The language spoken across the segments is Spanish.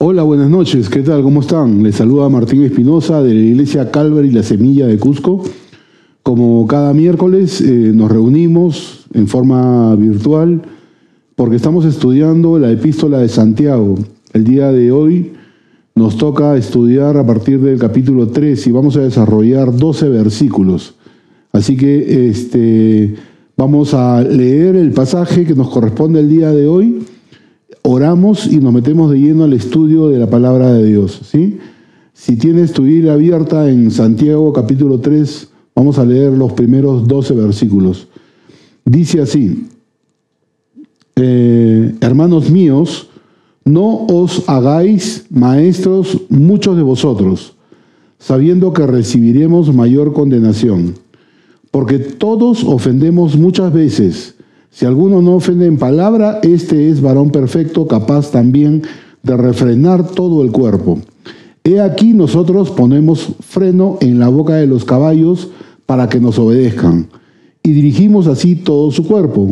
Hola, buenas noches, ¿qué tal? ¿Cómo están? Les saluda Martín Espinosa de la Iglesia Calvary La Semilla de Cusco. Como cada miércoles eh, nos reunimos en forma virtual porque estamos estudiando la epístola de Santiago. El día de hoy nos toca estudiar a partir del capítulo 3 y vamos a desarrollar 12 versículos. Así que este, vamos a leer el pasaje que nos corresponde el día de hoy oramos y nos metemos de lleno al estudio de la palabra de Dios. ¿sí? Si tienes tu Biblia abierta en Santiago capítulo 3, vamos a leer los primeros 12 versículos. Dice así, eh, hermanos míos, no os hagáis maestros muchos de vosotros, sabiendo que recibiremos mayor condenación, porque todos ofendemos muchas veces. Si alguno no ofende en palabra, este es varón perfecto, capaz también de refrenar todo el cuerpo. He aquí nosotros ponemos freno en la boca de los caballos para que nos obedezcan, y dirigimos así todo su cuerpo.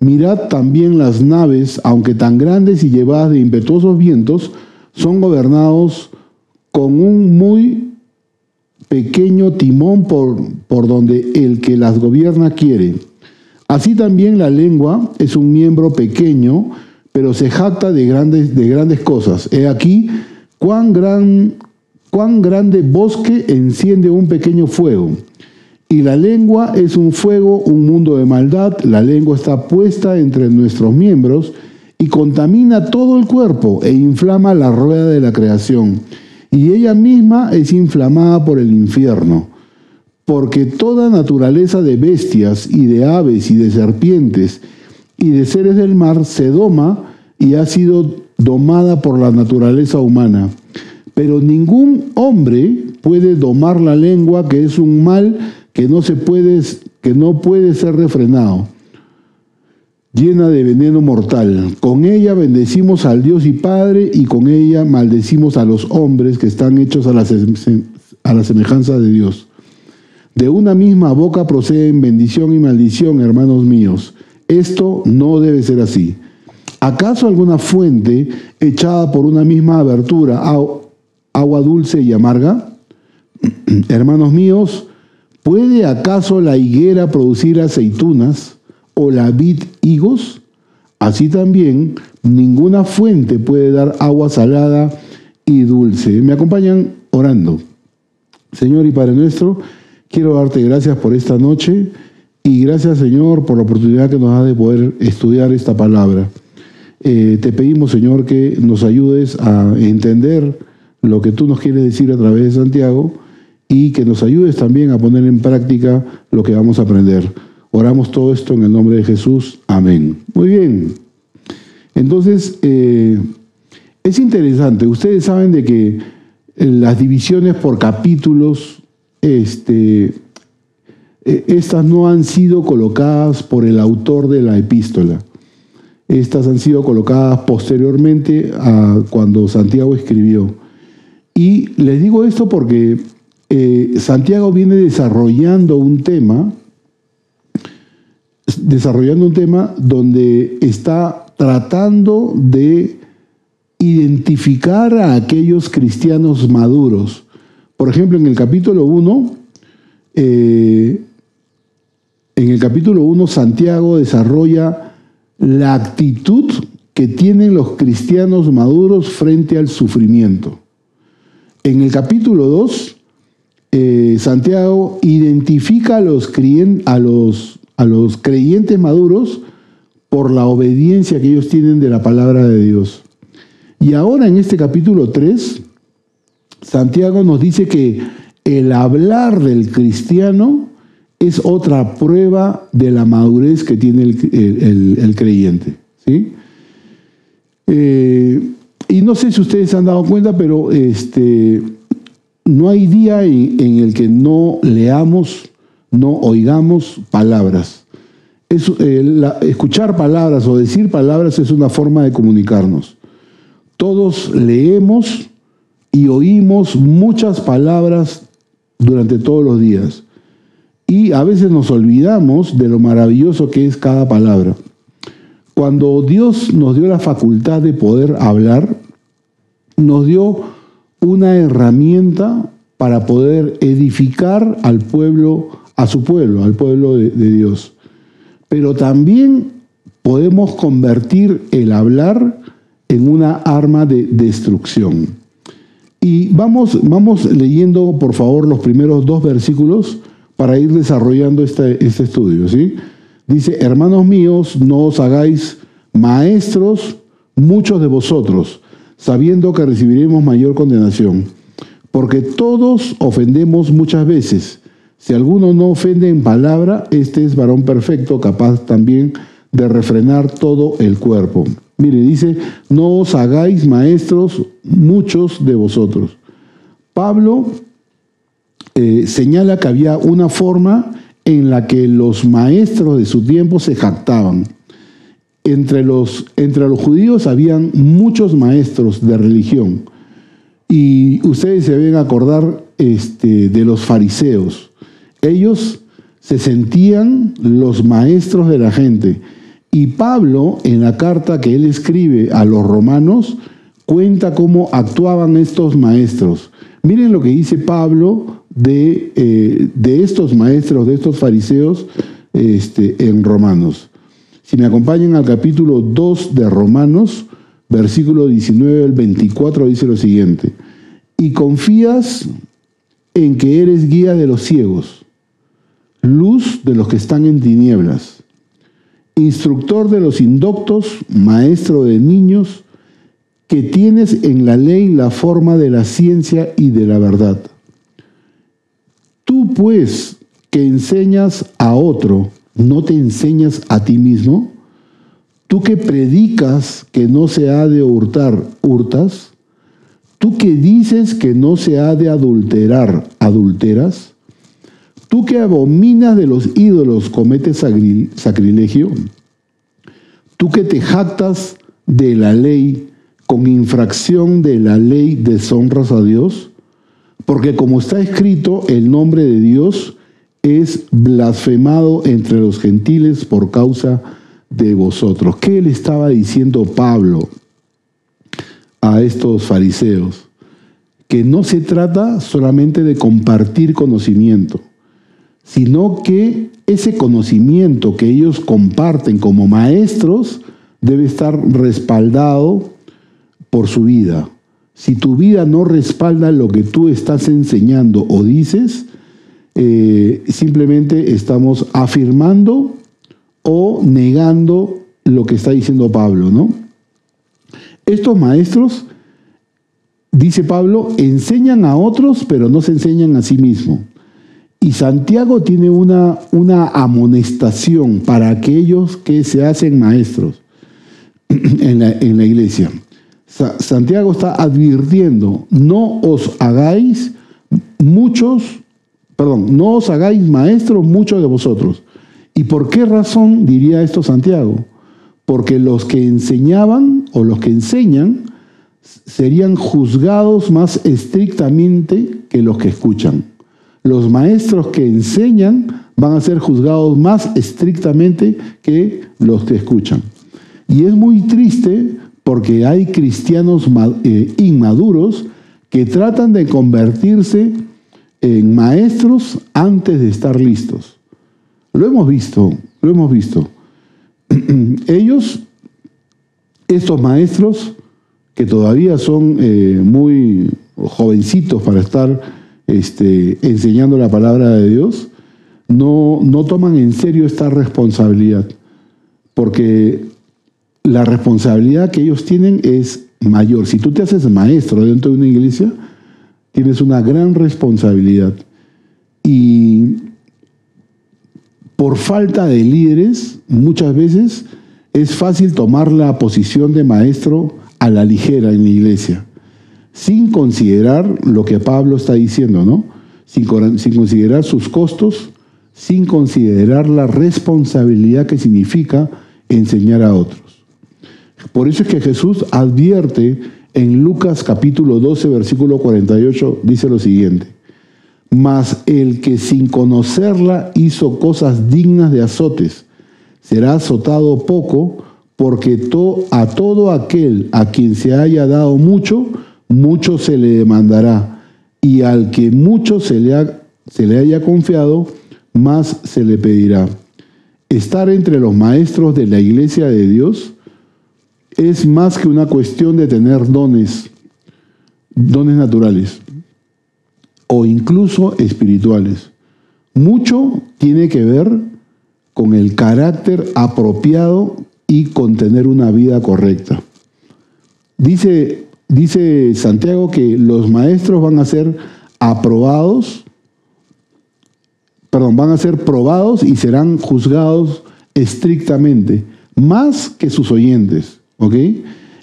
Mirad también las naves, aunque tan grandes y llevadas de impetuosos vientos, son gobernados con un muy pequeño timón por, por donde el que las gobierna quiere. Así también la lengua es un miembro pequeño, pero se jacta de grandes, de grandes cosas. He aquí cuán, gran, cuán grande bosque enciende un pequeño fuego. Y la lengua es un fuego, un mundo de maldad. La lengua está puesta entre nuestros miembros y contamina todo el cuerpo e inflama la rueda de la creación. Y ella misma es inflamada por el infierno porque toda naturaleza de bestias y de aves y de serpientes y de seres del mar se doma y ha sido domada por la naturaleza humana. Pero ningún hombre puede domar la lengua, que es un mal que no, se puede, que no puede ser refrenado, llena de veneno mortal. Con ella bendecimos al Dios y Padre y con ella maldecimos a los hombres que están hechos a la, a la semejanza de Dios. De una misma boca proceden bendición y maldición, hermanos míos. Esto no debe ser así. ¿Acaso alguna fuente echada por una misma abertura, agua dulce y amarga? hermanos míos, ¿puede acaso la higuera producir aceitunas o la vid higos? Así también, ninguna fuente puede dar agua salada y dulce. ¿Me acompañan orando? Señor y Padre nuestro, Quiero darte gracias por esta noche y gracias Señor por la oportunidad que nos da de poder estudiar esta palabra. Eh, te pedimos Señor que nos ayudes a entender lo que tú nos quieres decir a través de Santiago y que nos ayudes también a poner en práctica lo que vamos a aprender. Oramos todo esto en el nombre de Jesús. Amén. Muy bien. Entonces, eh, es interesante. Ustedes saben de que las divisiones por capítulos este, e, estas no han sido colocadas por el autor de la epístola. Estas han sido colocadas posteriormente a cuando Santiago escribió. Y les digo esto porque eh, Santiago viene desarrollando un tema, desarrollando un tema donde está tratando de identificar a aquellos cristianos maduros por ejemplo, en el capítulo 1, eh, en el capítulo 1 Santiago desarrolla la actitud que tienen los cristianos maduros frente al sufrimiento. En el capítulo 2, eh, Santiago identifica a los, a, los, a los creyentes maduros por la obediencia que ellos tienen de la palabra de Dios. Y ahora en este capítulo 3, Santiago nos dice que el hablar del cristiano es otra prueba de la madurez que tiene el, creyente. ¿sí? Eh, y no sé si ustedes se han dado cuenta, pero este, no hay día en, el que no leamos, no oigamos palabras. Eh, escuchar palabras o decir palabras es una forma de comunicarnos. Todos leemos y oímos muchas palabras durante todos los días. Y a veces nos olvidamos de lo maravilloso que es cada palabra. Cuando Dios nos dio la facultad de poder hablar, nos dio una herramienta para poder edificar al pueblo, a su pueblo, al pueblo de, Dios. Pero también podemos convertir el hablar en una arma de destrucción. Y vamos, vamos leyendo, por favor, los primeros dos versículos para ir desarrollando este, este estudio. ¿sí? Dice, hermanos míos, no os hagáis maestros muchos de vosotros, sabiendo que recibiremos mayor condenación. Porque todos ofendemos muchas veces. Si alguno no ofende en palabra, este es varón perfecto, capaz también de refrenar todo el cuerpo. Mire, dice, no os hagáis maestros muchos de vosotros. Pablo eh, señala que había una forma en la que los maestros de su tiempo se jactaban. Entre los, entre los judíos habían muchos maestros de religión. Y ustedes se deben acordar este, de los fariseos. Ellos se sentían los maestros de la gente. Y Pablo, en la carta que él escribe a los romanos, cuenta cómo actuaban estos maestros. Miren lo que dice Pablo de, eh, de estos maestros, de estos fariseos este, en Romanos. Si me acompañan al capítulo 2 de Romanos, versículo 19 al 24, dice lo siguiente. Y confías en que eres guía de los ciegos, luz de los que están en tinieblas, instructor de los indoctos, maestro de niños, que tienes en la ley la forma de la ciencia y de la verdad Tú pues que enseñas a otro, ¿no te enseñas a ti mismo? Tú que predicas que no se ha de hurtar, hurtas. Tú que dices que no se ha de adulterar, adulteras. Tú que abominas de los ídolos, cometes sacrilegio. Tú que te jactas de la ley, con infracción de la ley deshonras a Dios. Porque como está escrito, el nombre de Dios es blasfemado entre los gentiles por causa de vosotros. ¿Qué le estaba diciendo Pablo a estos fariseos? Que no se trata solamente de compartir conocimiento, sino que ese conocimiento que ellos comparten como maestros debe estar respaldado por su vida. Si tu vida no respalda lo que tú estás enseñando o dices, eh, simplemente estamos afirmando o negando lo que está diciendo Pablo, ¿no? Estos maestros, dice Pablo, enseñan a otros, pero no se enseñan a sí mismos. Y Santiago tiene una, una amonestación para aquellos que se hacen maestros en la, en la iglesia. Santiago está advirtiendo, no os hagáis muchos, perdón, no os hagáis maestros muchos de vosotros. ¿Y por qué razón diría esto Santiago? Porque los que enseñaban o los que enseñan serían juzgados más estrictamente que los que escuchan. Los maestros que enseñan van a ser juzgados más estrictamente que los que escuchan. Y es muy triste porque hay cristianos eh, inmaduros que tratan de convertirse en maestros antes de estar listos. Lo hemos visto, lo hemos visto. Ellos, estos maestros, que todavía son eh, muy jovencitos para estar este, enseñando la palabra de Dios, no, no toman en serio esta responsabilidad, porque la responsabilidad que ellos tienen es mayor. Si tú te haces maestro dentro de una iglesia, tienes una gran responsabilidad. Y por falta de líderes, muchas veces es fácil tomar la posición de maestro a la ligera en la iglesia, sin considerar lo que Pablo está diciendo, ¿no? Sin, considerar sus costos, sin considerar la responsabilidad que significa enseñar a otros. Por eso es que Jesús advierte en Lucas capítulo 12, versículo 48, dice lo siguiente. Mas el que sin conocerla hizo cosas dignas de azotes, será azotado poco, porque a todo aquel a quien se haya dado mucho, mucho se le demandará, y al que mucho se le, se le haya confiado, más se le pedirá. Estar entre los maestros de la iglesia de Dios es más que una cuestión de tener dones, dones naturales o incluso espirituales. Mucho tiene que ver con el carácter apropiado y con tener una vida correcta. Dice, dice Santiago que los maestros van a ser aprobados, perdón, van a ser probados y serán juzgados estrictamente, más que sus oyentes. ¿ok?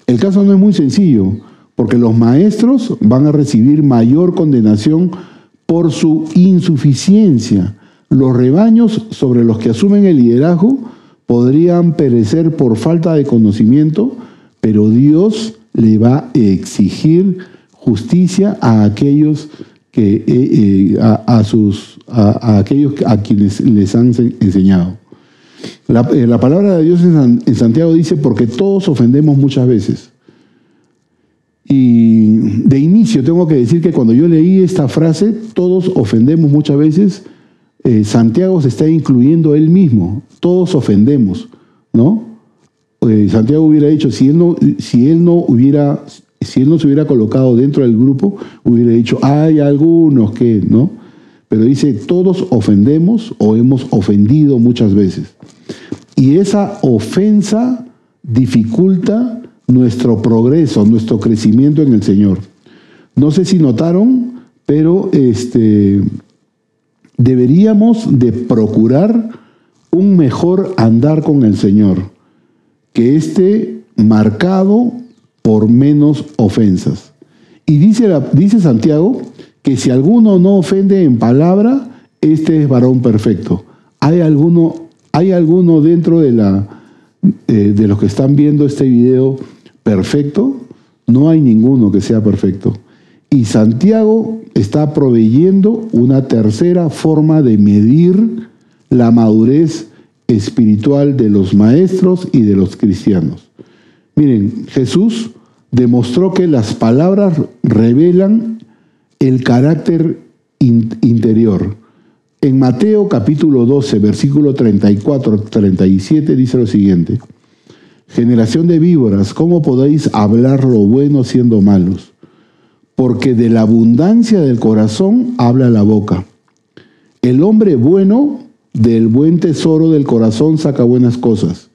El caso no es muy sencillo, porque los maestros van a recibir mayor condenación por su insuficiencia. Los rebaños sobre los que asumen el liderazgo podrían perecer por falta de conocimiento, pero Dios le va a exigir justicia a aquellos que eh, eh, a, sus a, aquellos a quienes les han enseñado. La, eh, palabra de Dios en Santiago dice porque todos ofendemos muchas veces. Y de inicio tengo que decir que cuando yo leí esta frase, todos ofendemos muchas veces, Santiago se está incluyendo él mismo, todos ofendemos, ¿no? Eh, Santiago hubiera dicho, si él no, si él no hubiera, si él no se hubiera colocado dentro del grupo, hubiera dicho, hay algunos que, ¿no? Pero dice, todos ofendemos o hemos ofendido muchas veces. Y esa ofensa dificulta nuestro progreso, nuestro crecimiento en el Señor. No sé si notaron, pero este, deberíamos de procurar un mejor andar con el Señor, que esté marcado por menos ofensas. Y dice, dice Santiago que si alguno no ofende en palabra, este es varón perfecto. ¿Hay alguno, hay alguno dentro de, la, eh, de los que están viendo este video perfecto? No hay ninguno que sea perfecto. Y Santiago está proveyendo una tercera forma de medir la madurez espiritual de los maestros y de los cristianos. Miren, Jesús demostró que las palabras revelan el carácter interior. En Mateo capítulo 12, versículo 34-37 dice lo siguiente. Generación de víboras, ¿cómo podéis hablar lo bueno siendo malos? porque de la abundancia del corazón habla la boca. El hombre bueno del buen tesoro del corazón saca buenas cosas,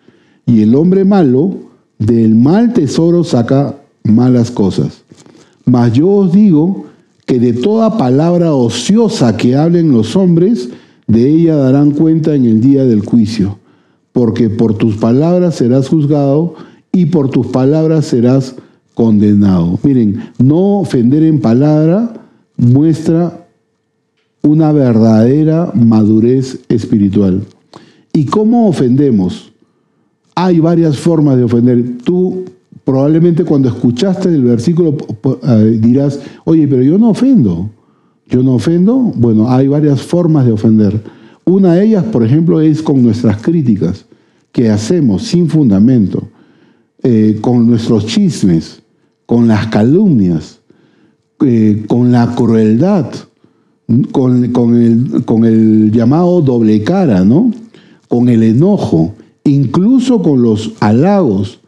y el hombre malo del mal tesoro saca malas cosas. Mas yo os digo que de toda palabra ociosa que hablen los hombres, de ella darán cuenta en el día del juicio, porque por tus palabras serás juzgado y por tus palabras serás condenado. Miren, no ofender en palabra muestra una verdadera madurez espiritual. ¿Y cómo ofendemos? Hay varias formas de ofender. Tú probablemente cuando escuchaste el versículo eh, dirás, oye, pero yo no ofendo. Yo no ofendo. Bueno, hay varias formas de ofender. Una de ellas, por ejemplo, es con nuestras críticas que hacemos sin fundamento, eh, con nuestros chismes, con las calumnias, eh, con la crueldad, con, el, con, el, llamado doble cara, ¿no? con el enojo, incluso con los halagos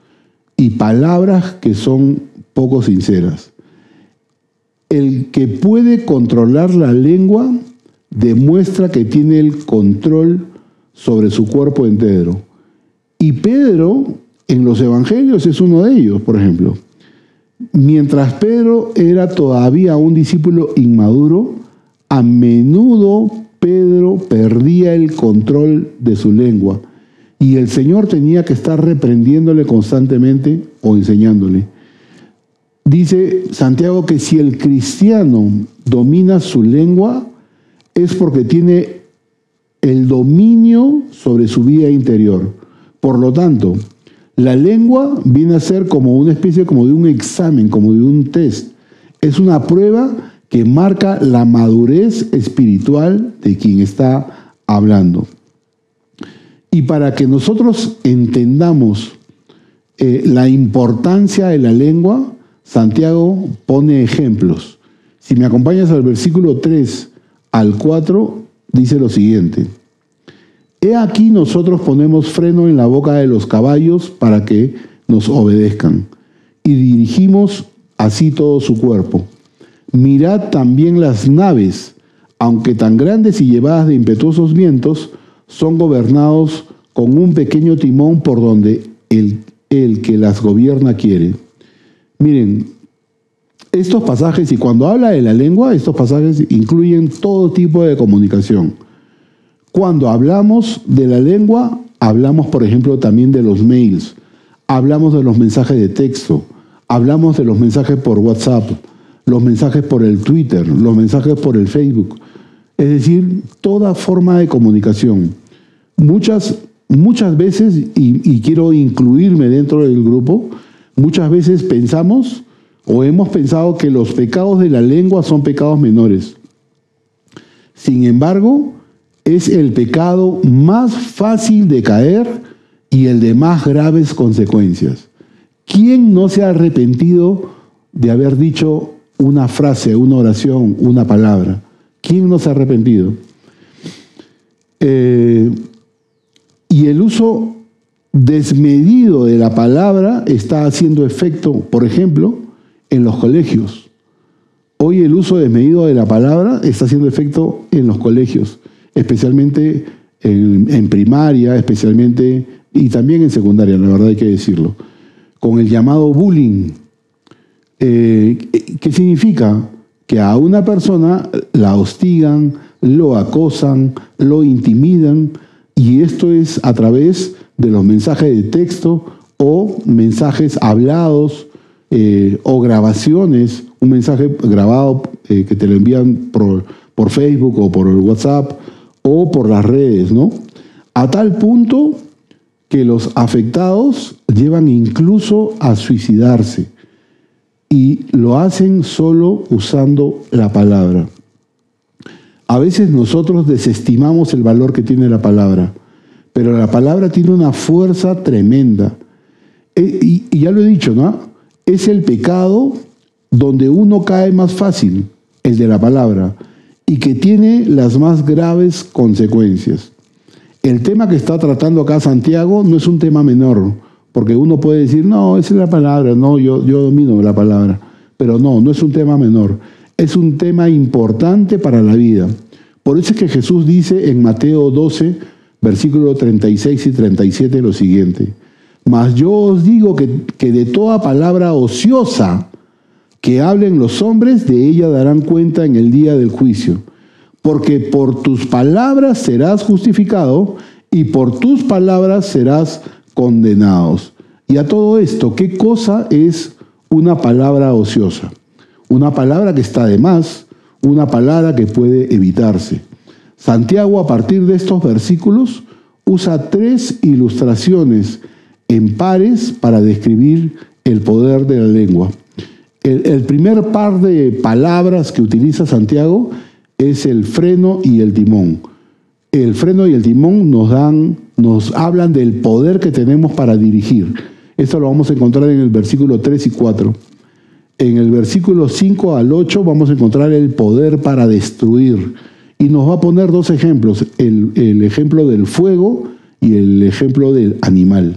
y palabras que son poco sinceras. El que puede controlar la lengua demuestra que tiene el control sobre su cuerpo entero. Y Pedro en los evangelios es uno de ellos, por ejemplo. Mientras Pedro era todavía un discípulo inmaduro, a menudo Pedro perdía el control de su lengua y el Señor tenía que estar reprendiéndole constantemente o enseñándole. Dice Santiago que si el cristiano domina su lengua es porque tiene el dominio sobre su vida interior. Por lo tanto, la lengua viene a ser como una especie como de un examen, como de un test. Es una prueba que marca la madurez espiritual de quien está hablando. Y para que nosotros entendamos eh, la importancia de la lengua, Santiago pone ejemplos. Si me acompañas al versículo 3 al 4, dice lo siguiente. He aquí nosotros ponemos freno en la boca de los caballos para que nos obedezcan, y dirigimos así todo su cuerpo. Mirad también las naves, aunque tan grandes y llevadas de impetuosos vientos, son gobernados con un pequeño timón por donde el, el que las gobierna quiere. Miren, estos pasajes, y cuando habla de la lengua, estos pasajes incluyen todo tipo de comunicación. Cuando hablamos de la lengua, hablamos, por ejemplo, también de los mails, hablamos de los mensajes de texto, hablamos de los mensajes por WhatsApp, los mensajes por el Twitter, los mensajes por el Facebook. Es decir, toda forma de comunicación. Muchas, muchas veces, y, y quiero incluirme dentro del grupo, muchas veces pensamos o hemos pensado que los pecados de la lengua son pecados menores. Sin embargo, es el pecado más fácil de caer y el de más graves consecuencias. ¿Quién no se ha arrepentido de haber dicho una frase, una oración, una palabra? ¿Quién no se ha arrepentido? Eh, y el uso desmedido de la palabra está haciendo efecto, por ejemplo, en los colegios. Hoy el uso desmedido de la palabra está haciendo efecto en los colegios, especialmente en, primaria, especialmente y también en secundaria, la verdad hay que decirlo, con el llamado bullying. Eh, ¿Qué significa? Que a una persona la hostigan, lo acosan, lo intimidan, y esto es a través de los mensajes de texto o mensajes hablados eh, o grabaciones, un mensaje grabado eh, que te lo envían por, por, Facebook o por WhatsApp o por las redes, ¿no? A tal punto que los afectados llevan incluso a suicidarse y lo hacen solo usando la palabra. A veces nosotros desestimamos el valor que tiene la palabra, pero la palabra tiene una fuerza tremenda. E, y, y ya lo he dicho, ¿no? es el pecado donde uno cae más fácil, el de la palabra, y que tiene las más graves consecuencias. El tema que está tratando acá Santiago no es un tema menor, porque uno puede decir, no, esa es la palabra, no, yo, yo domino la palabra, pero no, no es un tema menor, es un tema importante para la vida. Por eso es que Jesús dice en Mateo 12, versículos 36 y 37 lo siguiente. Mas yo os digo que, que de toda palabra ociosa que hablen los hombres, de ella darán cuenta en el día del juicio. Porque por tus palabras serás justificado y por tus palabras serás condenados. Y a todo esto, ¿qué cosa es una palabra ociosa? Una palabra que está de más, una palabra que puede evitarse. Santiago a partir de estos versículos usa tres ilustraciones en pares para describir el poder de la lengua. El, primer par de palabras que utiliza Santiago es el freno y el timón. El freno y el timón nos dan, nos hablan del poder que tenemos para dirigir. Esto lo vamos a encontrar en el versículo 3 y 4. En el versículo 5 al 8 vamos a encontrar el poder para destruir. Y nos va a poner dos ejemplos, el ejemplo del fuego y el ejemplo del animal.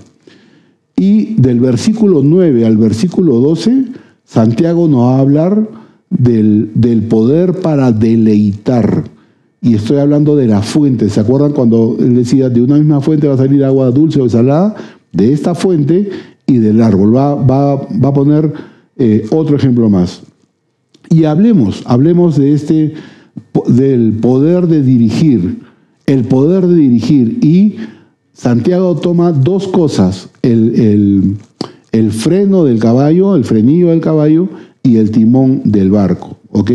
Y del versículo 9 al versículo 12, Santiago nos va a hablar del, del poder para deleitar. Y estoy hablando de la fuente. ¿Se acuerdan cuando él decía, de una misma fuente va a salir agua dulce o salada? De esta fuente y del árbol. Va, va, va a poner eh, otro ejemplo más. Y hablemos, hablemos de este, del poder de dirigir. El poder de dirigir. Y Santiago toma dos cosas, el, freno del caballo, el frenillo del caballo y el timón del barco. ¿Ok?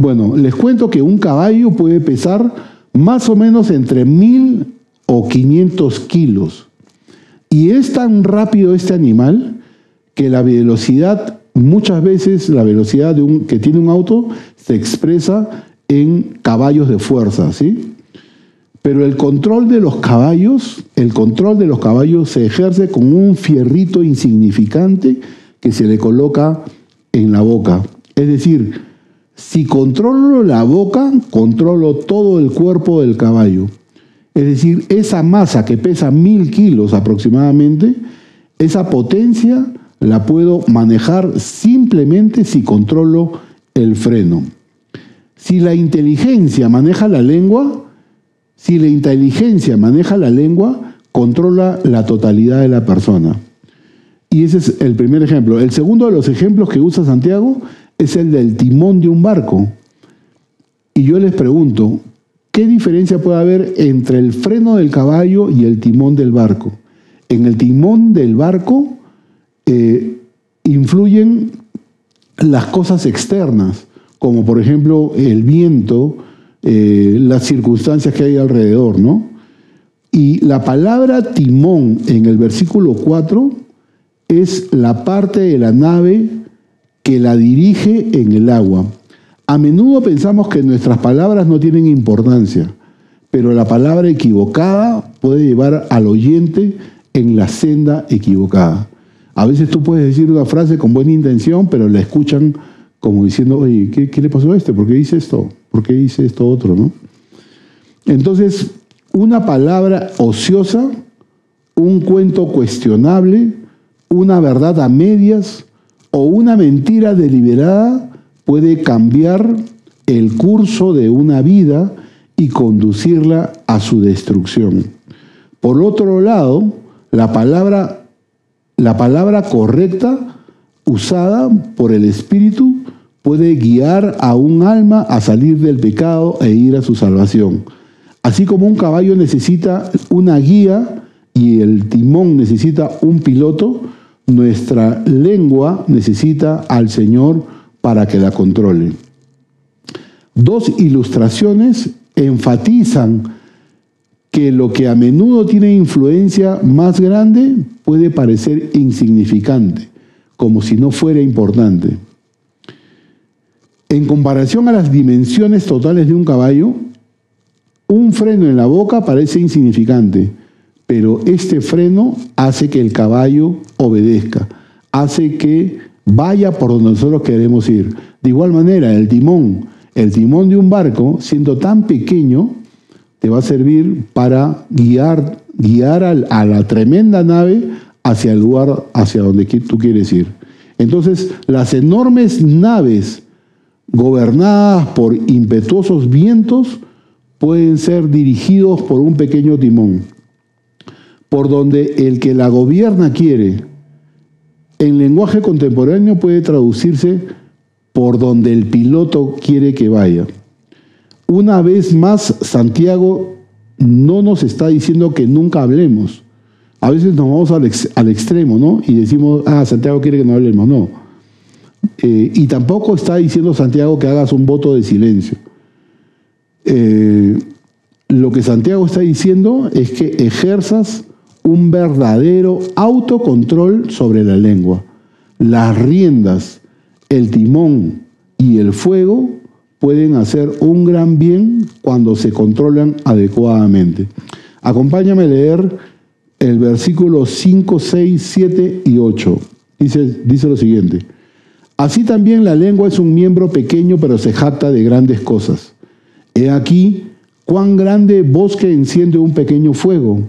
Bueno, les cuento que un caballo puede pesar más o menos entre mil o 500 kilos. Y es tan rápido este animal que la velocidad, muchas veces la velocidad de un, que tiene un auto se expresa en caballos de fuerza, ¿sí? Pero el control de los caballos, el control de los caballos se ejerce con un fierrito insignificante que se le coloca en la boca. Es decir, si controlo la boca, controlo todo el cuerpo del caballo. Es decir, esa masa que pesa mil kilos aproximadamente, esa potencia la puedo manejar simplemente si controlo el freno. Si la inteligencia maneja la lengua, si la inteligencia maneja la lengua, controla la totalidad de la persona. Y ese es el primer ejemplo. El segundo de los ejemplos que usa Santiago es el del timón de un barco. Y yo les pregunto, ¿qué diferencia puede haber entre el freno del caballo y el timón del barco? En el timón del barco eh, influyen las cosas externas, como por ejemplo el viento, eh, las circunstancias que hay alrededor, ¿no? Y la palabra timón en el versículo 4 es la parte de la nave que la dirige en el agua. A menudo pensamos que nuestras palabras no tienen importancia, pero la palabra equivocada puede llevar al oyente en la senda equivocada. A veces tú puedes decir una frase con buena intención, pero la escuchan como diciendo, oye, ¿qué, le pasó a este? ¿Por qué dice esto? ¿Por qué dice esto otro? ¿no? Entonces, una palabra ociosa, un cuento cuestionable, una verdad a medias o una mentira deliberada puede cambiar el curso de una vida y conducirla a su destrucción. Por otro lado, la palabra, la palabra correcta usada por el Espíritu puede guiar a un alma a salir del pecado e ir a su salvación. Así como un caballo necesita una guía y el timón necesita un piloto, nuestra lengua necesita al Señor para que la controle. Dos ilustraciones enfatizan que lo que a menudo tiene influencia más grande puede parecer insignificante, como si no fuera importante. En comparación a las dimensiones totales de un caballo, un freno en la boca parece insignificante, pero este freno hace que el caballo obedezca, hace que vaya por donde nosotros queremos ir. De igual manera, el timón, el timón de un barco, siendo tan pequeño, te va a servir para guiar, guiar a la tremenda nave hacia el lugar hacia donde tú quieres ir. Entonces, las enormes naves gobernadas por impetuosos vientos pueden ser dirigidos por un pequeño timón por donde el que la gobierna quiere. En lenguaje contemporáneo puede traducirse por donde el piloto quiere que vaya. Una vez más, Santiago no nos está diciendo que nunca hablemos. A veces nos vamos al, extremo, ¿no? Y decimos, ah, Santiago quiere que no hablemos. No. Eh, y tampoco está diciendo Santiago que hagas un voto de silencio. Eh, lo que Santiago está diciendo es que ejerzas un verdadero autocontrol sobre la lengua. Las riendas, el timón y el fuego pueden hacer un gran bien cuando se controlan adecuadamente. Acompáñame a leer el versículo 5, 6, 7 y 8. Dice, dice lo siguiente. Así también la lengua es un miembro pequeño, pero se jacta de grandes cosas. He aquí cuán grande bosque enciende un pequeño fuego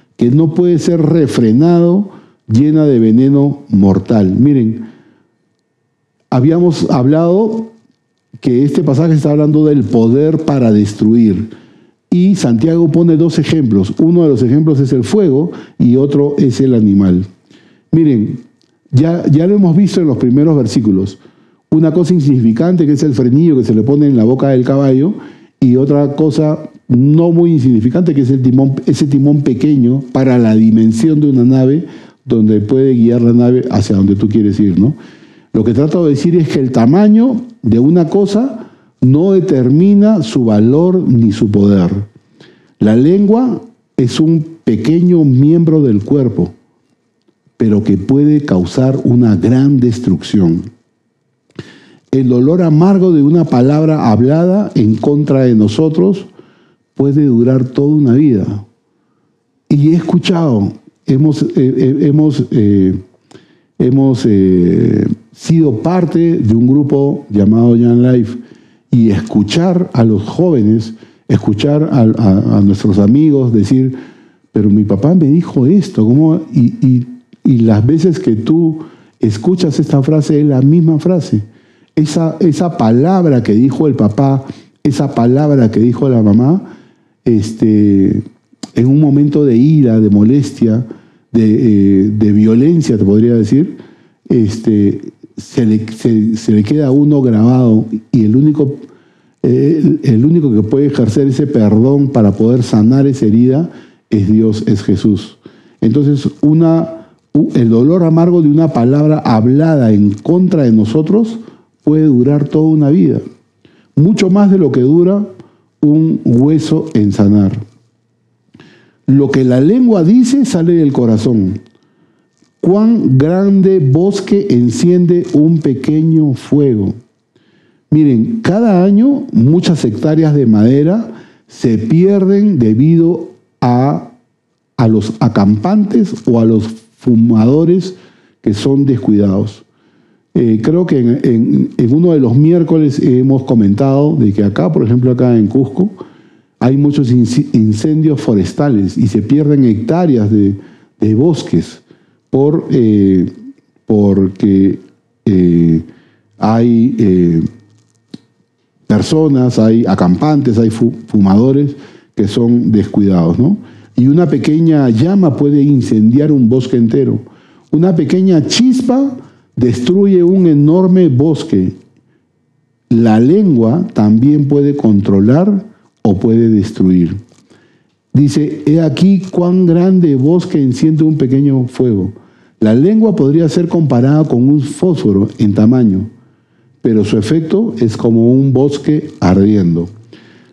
que no puede ser refrenado, llena de veneno mortal. Miren, habíamos hablado que este pasaje está hablando del poder para destruir. Y Santiago pone dos ejemplos. Uno de los ejemplos es el fuego y otro es el animal. Miren, ya, ya lo hemos visto en los primeros versículos. Una cosa insignificante que es el frenillo que se le pone en la boca del caballo y otra cosa no muy insignificante, que es el timón, ese timón pequeño para la dimensión de una nave donde puede guiar la nave hacia donde tú quieres ir, ¿no? Lo que trato de decir es que el tamaño de una cosa no determina su valor ni su poder. La lengua es un pequeño miembro del cuerpo, pero que puede causar una gran destrucción. El dolor amargo de una palabra hablada en contra de nosotros puede durar toda una vida. Y he escuchado, hemos, eh, eh, hemos, eh, hemos sido parte de un grupo llamado Young Life y escuchar a los jóvenes, escuchar a, nuestros amigos decir, pero mi papá me dijo esto, ¿cómo? Y, y, las veces que tú escuchas esta frase es la misma frase. Esa, esa palabra que dijo el papá, esa palabra que dijo la mamá, este, en un momento de ira, de molestia, de, eh, violencia, te podría decir, este, se, le, queda a uno grabado y el único, el único que puede ejercer ese perdón para poder sanar esa herida es Dios, es Jesús. Entonces, una, el dolor amargo de una palabra hablada en contra de nosotros puede durar toda una vida, mucho más de lo que dura un hueso en sanar. Lo que la lengua dice sale del corazón. Cuán grande bosque enciende un pequeño fuego. Miren, cada año muchas hectáreas de madera se pierden debido a, a los acampantes o a los fumadores que son descuidados. Eh, creo que en, uno de los miércoles hemos comentado de que acá, por ejemplo, acá en Cusco, hay muchos incendios forestales y se pierden hectáreas de, bosques por, eh, porque eh, hay personas, hay acampantes, hay fumadores que son descuidados. ¿no? Y una pequeña llama puede incendiar un bosque entero. Una pequeña chispa destruye un enorme bosque. La lengua también puede controlar o puede destruir. Dice, he aquí cuán grande bosque enciende un pequeño fuego. La lengua podría ser comparada con un fósforo en tamaño, pero su efecto es como un bosque ardiendo.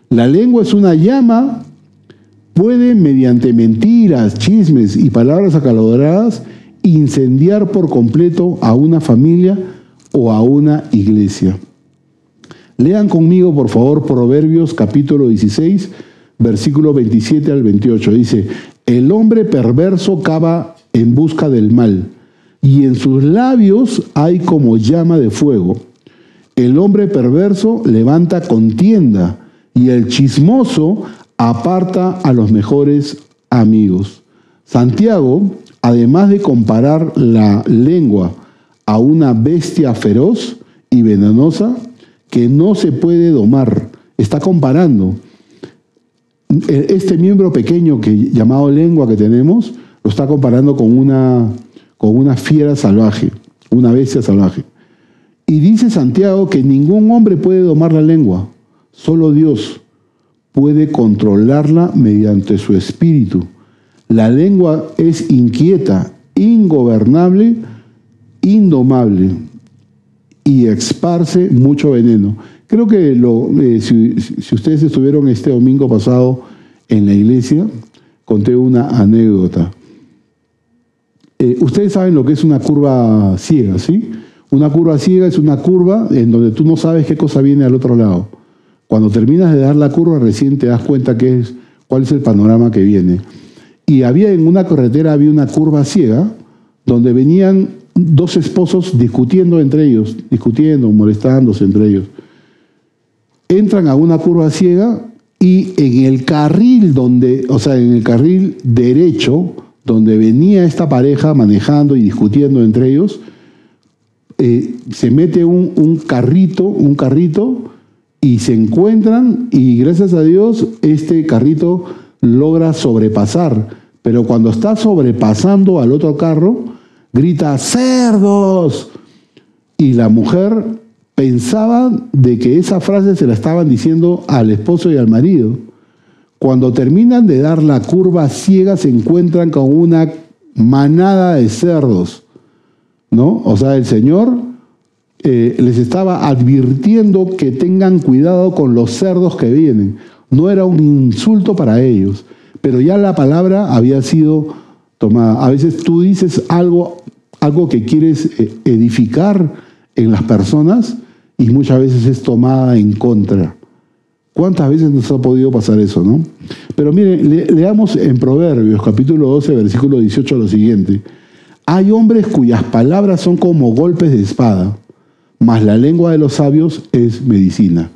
La lengua es una llama, puede mediante mentiras, chismes y palabras acaloradas incendiar por completo a una familia o a una iglesia. Lean conmigo, por favor, Proverbios capítulo 16, versículo 27 al 28. Dice, el hombre perverso cava en busca del mal, y en sus labios hay como llama de fuego. El hombre perverso levanta contienda, y el chismoso aparta a los mejores amigos. Santiago además de comparar la lengua a una bestia feroz y venenosa que no se puede domar, está comparando. Este miembro pequeño que llamado lengua que tenemos, lo está comparando con una, con una fiera salvaje, una bestia salvaje. Y dice Santiago que ningún hombre puede domar la lengua, solo Dios puede controlarla mediante su espíritu la lengua es inquieta, ingobernable, indomable y esparce mucho veneno. Creo que eh, si, ustedes estuvieron este domingo pasado en la iglesia, conté una anécdota. Eh, ustedes saben lo que es una curva ciega, ¿sí? Una curva ciega es una curva en donde tú no sabes qué cosa viene al otro lado. Cuando terminas de dar la curva, recién te das cuenta qué es, cuál es el panorama que viene. Y había en una carretera, había una curva ciega, donde venían dos esposos discutiendo entre ellos, discutiendo, molestándose entre ellos. Entran a una curva ciega y en el carril donde, o sea, en el carril derecho, donde venía esta pareja manejando y discutiendo entre ellos, eh, se mete un, un, carrito, un carrito, y se encuentran, y gracias a Dios, este carrito logra sobrepasar pero cuando está sobrepasando al otro carro, grita, cerdos. Y la mujer pensaba de que esa frase se la estaban diciendo al esposo y al marido. Cuando terminan de dar la curva ciega, se encuentran con una manada de cerdos. ¿No? O sea, el Señor eh, les estaba advirtiendo que tengan cuidado con los cerdos que vienen. No era un insulto para ellos, pero ya la palabra había sido tomada. A veces tú dices algo, algo que quieres eh, edificar en las personas y muchas veces es tomada en contra. ¿Cuántas veces nos ha podido pasar eso, no? Pero miren, leamos en Proverbios capítulo 12, versículo 18 lo siguiente. Hay hombres cuyas palabras son como golpes de espada, mas la lengua de los sabios es medicina.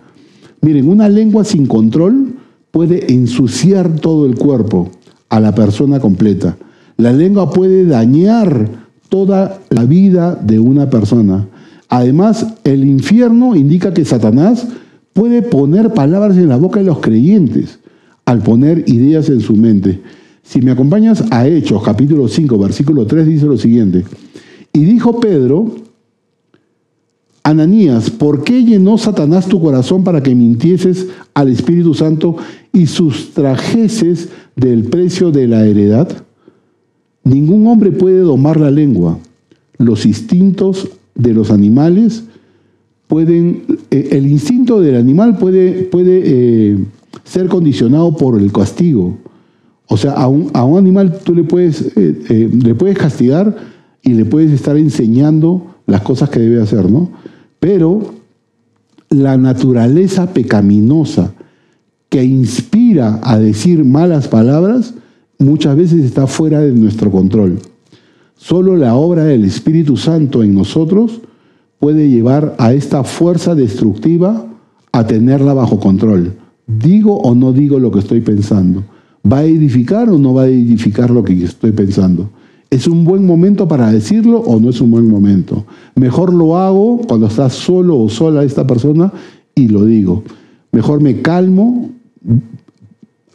Miren, una lengua sin control puede ensuciar todo el cuerpo a la persona completa. La lengua puede dañar toda la vida de una persona. Además, el infierno indica que Satanás puede poner palabras en la boca de los creyentes al poner ideas en su mente. Si me acompañas a Hechos, capítulo 5, versículo 3, dice lo siguiente. Y dijo Pedro, Ananías, ¿por qué llenó Satanás tu corazón para que mintieses al Espíritu Santo y sustrajeses del precio de la heredad? Ningún hombre puede domar la lengua. Los instintos de los animales pueden, eh, el instinto del animal puede, puede eh, ser condicionado por el castigo. O sea, a un, a un animal tú le puedes, eh, le puedes castigar y le puedes estar enseñando las cosas que debe hacer, ¿no? Pero la naturaleza pecaminosa que inspira a decir malas palabras muchas veces está fuera de nuestro control. Solo la obra del Espíritu Santo en nosotros puede llevar a esta fuerza destructiva a tenerla bajo control. ¿Digo o no digo lo que estoy pensando? ¿Va a edificar o no va a edificar lo que estoy pensando? ¿Es un buen momento para decirlo o no es un buen momento? Mejor lo hago cuando está solo o sola esta persona y lo digo. Mejor me calmo,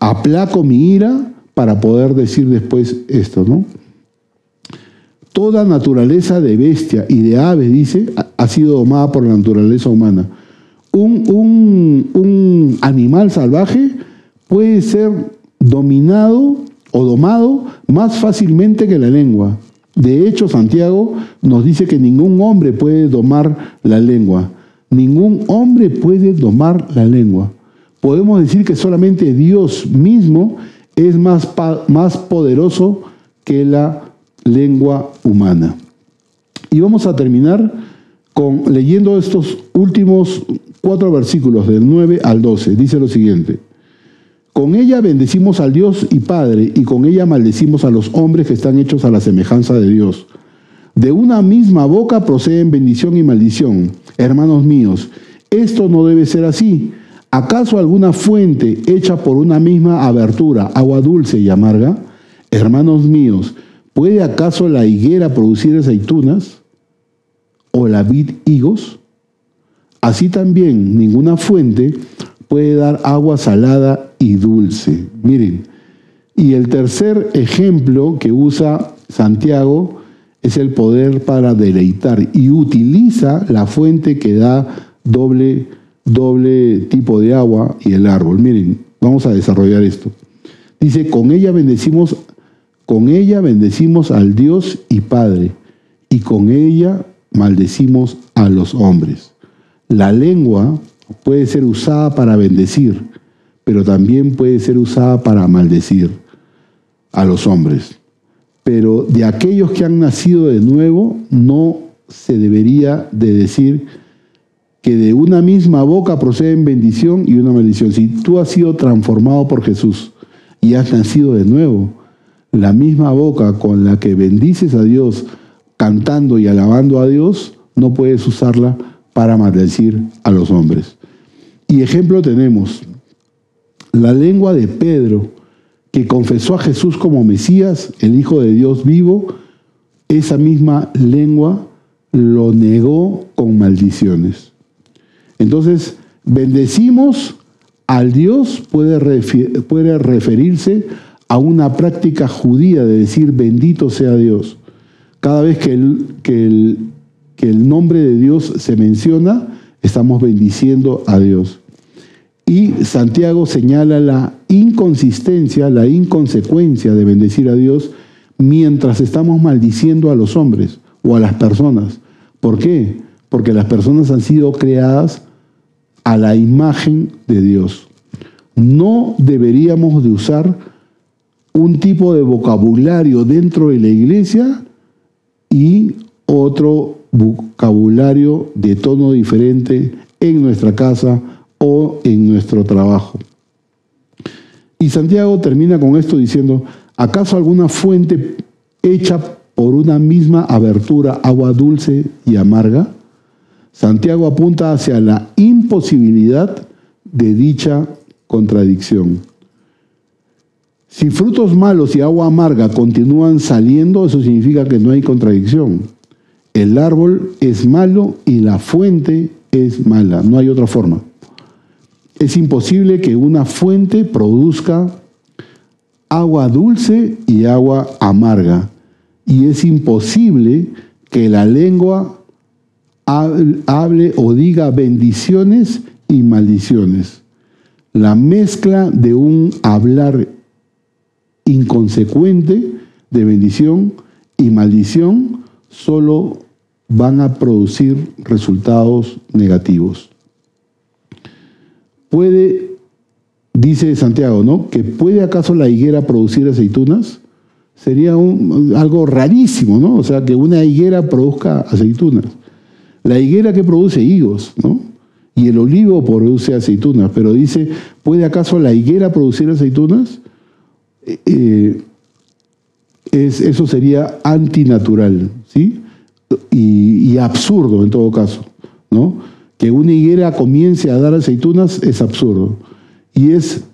aplaco mi ira para poder decir después esto, ¿no? Toda naturaleza de bestia y de ave, dice, ha sido domada por la naturaleza humana. Un, un animal salvaje puede ser dominado o domado más fácilmente que la lengua. De hecho, Santiago nos dice que ningún hombre puede domar la lengua. Ningún hombre puede domar la lengua. Podemos decir que solamente Dios mismo es más, más poderoso que la lengua humana. Y vamos a terminar con leyendo estos últimos cuatro versículos del 9 al 12. Dice lo siguiente. Con ella bendecimos al Dios y Padre, y con ella maldecimos a los hombres que están hechos a la semejanza de Dios. De una misma boca proceden bendición y maldición. Hermanos míos, esto no debe ser así. ¿Acaso alguna fuente hecha por una misma abertura, agua dulce y amarga? Hermanos míos, ¿Puede acaso la higuera producir aceitunas o la vid higos? Así también ninguna fuente puede dar agua salada y dulce. Miren, y el tercer ejemplo que usa Santiago es el poder para deleitar y utiliza la fuente que da doble, doble tipo de agua y el árbol. Miren, vamos a desarrollar esto. Dice, con ella bendecimos con ella bendecimos al Dios y Padre, y con ella maldecimos a los hombres. La lengua puede ser usada para bendecir, pero también puede ser usada para maldecir a los hombres. Pero de aquellos que han nacido de nuevo, no se debería de decir que de una misma boca proceden bendición y una maldición. Si tú has sido transformado por Jesús y has nacido de nuevo, la misma boca con la que bendices a Dios cantando y alabando a Dios, no puedes usarla para maldecir a los hombres. Y ejemplo tenemos la lengua de Pedro, que confesó a Jesús como Mesías, el Hijo de Dios vivo, esa misma lengua lo negó con maldiciones. Entonces, bendecimos al Dios, puede, puede referirse a una práctica judía de decir bendito sea Dios. Cada vez que el, que el, que el nombre de Dios se menciona, estamos bendiciendo a Dios. Y Santiago señala la inconsistencia, la inconsecuencia de bendecir a Dios mientras estamos maldiciendo a los hombres o a las personas. ¿Por qué? porque las personas han sido creadas a la imagen de Dios. No deberíamos de usar un tipo de vocabulario dentro de la iglesia y otro vocabulario de tono diferente en nuestra casa o en nuestro trabajo. Y Santiago termina con esto diciendo, ¿acaso alguna fuente hecha por una misma abertura, agua dulce y amarga? Santiago apunta hacia la imposibilidad de dicha contradicción. Si frutos malos y agua amarga continúan saliendo, eso significa que no hay contradicción. El árbol es malo y la fuente es mala, no hay otra forma. Es imposible que una fuente produzca agua dulce y agua amarga. Y es imposible que la lengua hable o diga bendiciones y maldiciones. La mezcla de un hablar inconsecuente de bendición y maldición solo van a producir resultados negativos. Puede, dice Santiago, ¿no? Que puede acaso la higuera producir aceitunas? Sería algo rarísimo, ¿no? O sea, que una higuera produzca aceitunas. La higuera que produce higos, ¿no? Y el olivo produce aceitunas, pero dice, ¿puede acaso la higuera producir aceitunas? Eh, es, eso sería antinatural, ¿sí? Y, absurdo en todo caso, ¿no? Que una higuera comience a dar aceitunas es absurdo. Y es,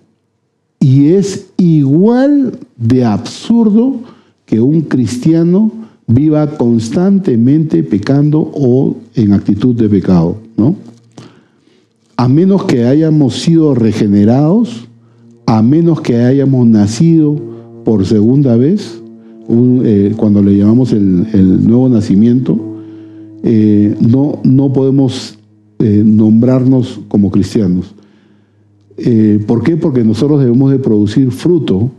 y es igual de absurdo que un cristiano viva constantemente pecando o en actitud de pecado, ¿no? A menos que hayamos sido regenerados, a menos que hayamos nacido por segunda vez, eh, cuando le llamamos el, nuevo nacimiento, eh, no, no podemos eh, nombrarnos como cristianos. ¿Por qué? Porque nosotros debemos de producir fruto,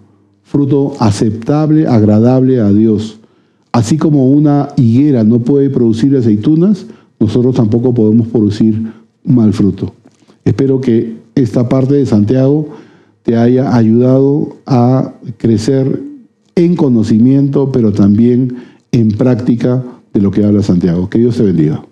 fruto aceptable, agradable a Dios. Así como una higuera no puede producir aceitunas, nosotros tampoco podemos producir mal fruto. Espero que esta parte de Santiago te haya ayudado a crecer en conocimiento, pero también en práctica de lo que habla Santiago. Que Dios te bendiga.